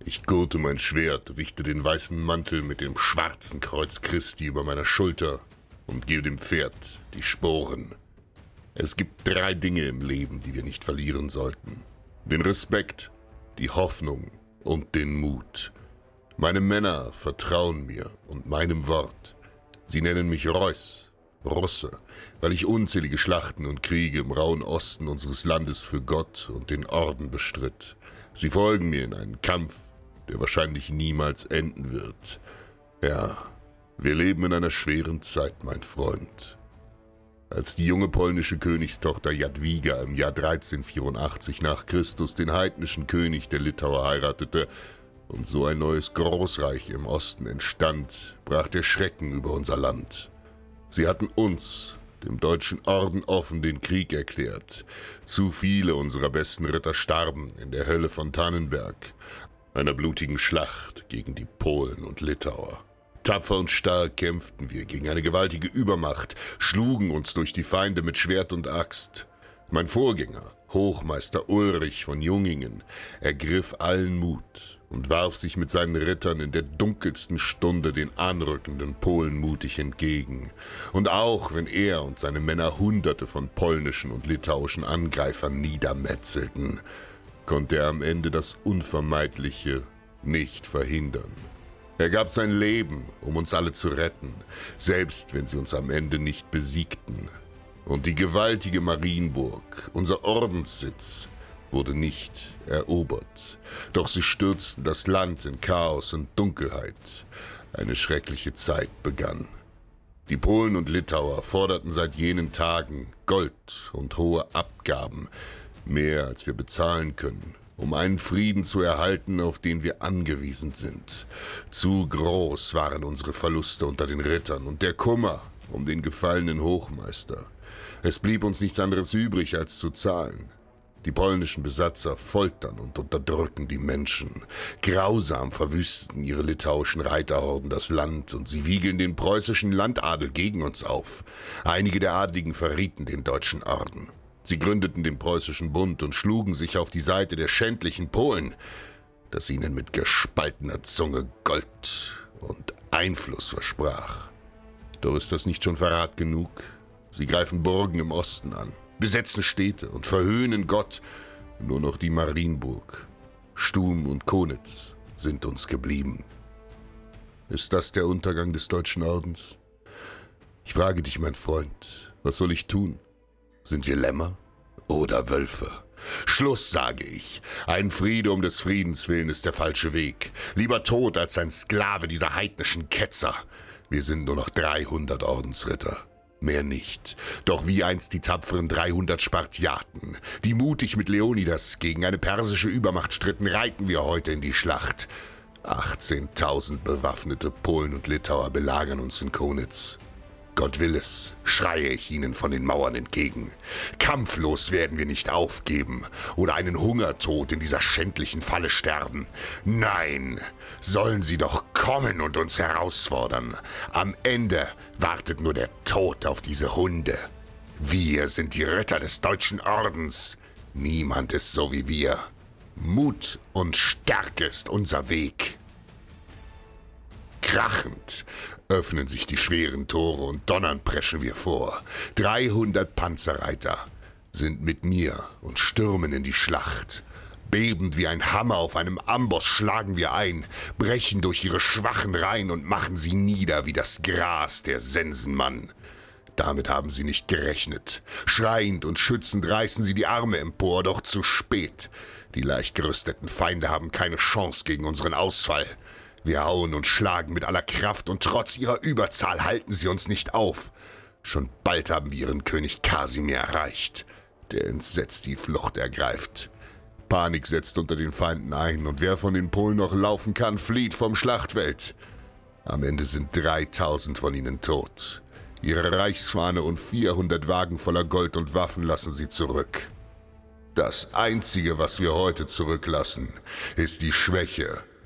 Ich gurte mein Schwert, richte den weißen Mantel mit dem schwarzen Kreuz Christi über meiner Schulter und gebe dem Pferd die Sporen. Es gibt drei Dinge im Leben, die wir nicht verlieren sollten. Den Respekt, die Hoffnung und den Mut. Meine Männer vertrauen mir und meinem Wort. Sie nennen mich Reuß, Russe, weil ich unzählige Schlachten und Kriege im rauen Osten unseres Landes für Gott und den Orden bestritt. Sie folgen mir in einen Kampf, der wahrscheinlich niemals enden wird. Ja, wir leben in einer schweren Zeit, mein Freund. Als die junge polnische Königstochter Jadwiga im Jahr 1384 nach Christus den heidnischen König der Litauer heiratete und so ein neues Großreich im Osten entstand, brach der Schrecken über unser Land. Sie hatten uns, dem deutschen Orden, offen den Krieg erklärt. Zu viele unserer besten Ritter starben in der Hölle von Tannenberg, einer blutigen Schlacht gegen die Polen und Litauer. Tapfer und stark kämpften wir gegen eine gewaltige Übermacht, schlugen uns durch die Feinde mit Schwert und Axt. Mein Vorgänger, Hochmeister Ulrich von Jungingen, ergriff allen Mut und warf sich mit seinen Rittern in der dunkelsten Stunde den anrückenden Polen mutig entgegen. Und auch wenn er und seine Männer Hunderte von polnischen und litauischen Angreifern niedermetzelten, konnte er am Ende das Unvermeidliche nicht verhindern. Er gab sein Leben, um uns alle zu retten, selbst wenn sie uns am Ende nicht besiegten. Und die gewaltige Marienburg, unser Ordenssitz, wurde nicht erobert. Doch sie stürzten das Land in Chaos und Dunkelheit. Eine schreckliche Zeit begann. Die Polen und Litauer forderten seit jenen Tagen Gold und hohe Abgaben, mehr als wir bezahlen können, um einen Frieden zu erhalten, auf den wir angewiesen sind. Zu groß waren unsere Verluste unter den Rittern und der Kummer um den gefallenen Hochmeister. Es blieb uns nichts anderes übrig, als zu zahlen. Die polnischen Besatzer foltern und unterdrücken die Menschen. Grausam verwüsten ihre litauischen Reiterhorden das Land und sie wiegeln den preußischen Landadel gegen uns auf. Einige der Adligen verrieten den deutschen Orden. Sie gründeten den preußischen Bund und schlugen sich auf die Seite der schändlichen Polen, das ihnen mit gespaltener Zunge Gold und Einfluss versprach. Doch ist das nicht schon Verrat genug? Sie greifen Burgen im Osten an, besetzen Städte und verhöhnen Gott. Nur noch die Marienburg, Stum und Konitz sind uns geblieben. Ist das der Untergang des deutschen Ordens? Ich frage dich, mein Freund, was soll ich tun? Sind wir Lämmer oder Wölfe? Schluss, sage ich. Ein Friede um des Friedens willen ist der falsche Weg. Lieber tot als ein Sklave dieser heidnischen Ketzer. Wir sind nur noch 300 Ordensritter. Mehr nicht. Doch wie einst die tapferen 300 Spartiaten, die mutig mit Leonidas gegen eine persische Übermacht stritten, reiten wir heute in die Schlacht. 18.000 bewaffnete Polen und Litauer belagern uns in Konitz. Gott will es, schreie ich ihnen von den Mauern entgegen. Kampflos werden wir nicht aufgeben oder einen Hungertod in dieser schändlichen Falle sterben. Nein, sollen sie doch kommen und uns herausfordern. Am Ende wartet nur der Tod auf diese Hunde. Wir sind die Ritter des deutschen Ordens. Niemand ist so wie wir. Mut und Stärke ist unser Weg. Krachend öffnen sich die schweren Tore und donnernd preschen wir vor. 300 Panzerreiter sind mit mir und stürmen in die Schlacht. Bebend wie ein Hammer auf einem Amboss schlagen wir ein, brechen durch ihre schwachen Reihen und machen sie nieder wie das Gras der Sensenmann. Damit haben sie nicht gerechnet. Schreiend und schützend reißen sie die Arme empor, doch zu spät. Die leicht gerüsteten Feinde haben keine Chance gegen unseren Ausfall. Wir hauen und schlagen mit aller Kraft und trotz ihrer Überzahl halten sie uns nicht auf. Schon bald haben wir ihren König Kasimir erreicht, der entsetzt die Flucht ergreift. Panik setzt unter den Feinden ein und wer von den Polen noch laufen kann, flieht vom Schlachtfeld. Am Ende sind 3000 von ihnen tot. Ihre Reichsfahne und 400 Wagen voller Gold und Waffen lassen sie zurück. Das Einzige, was wir heute zurücklassen, ist die Schwäche,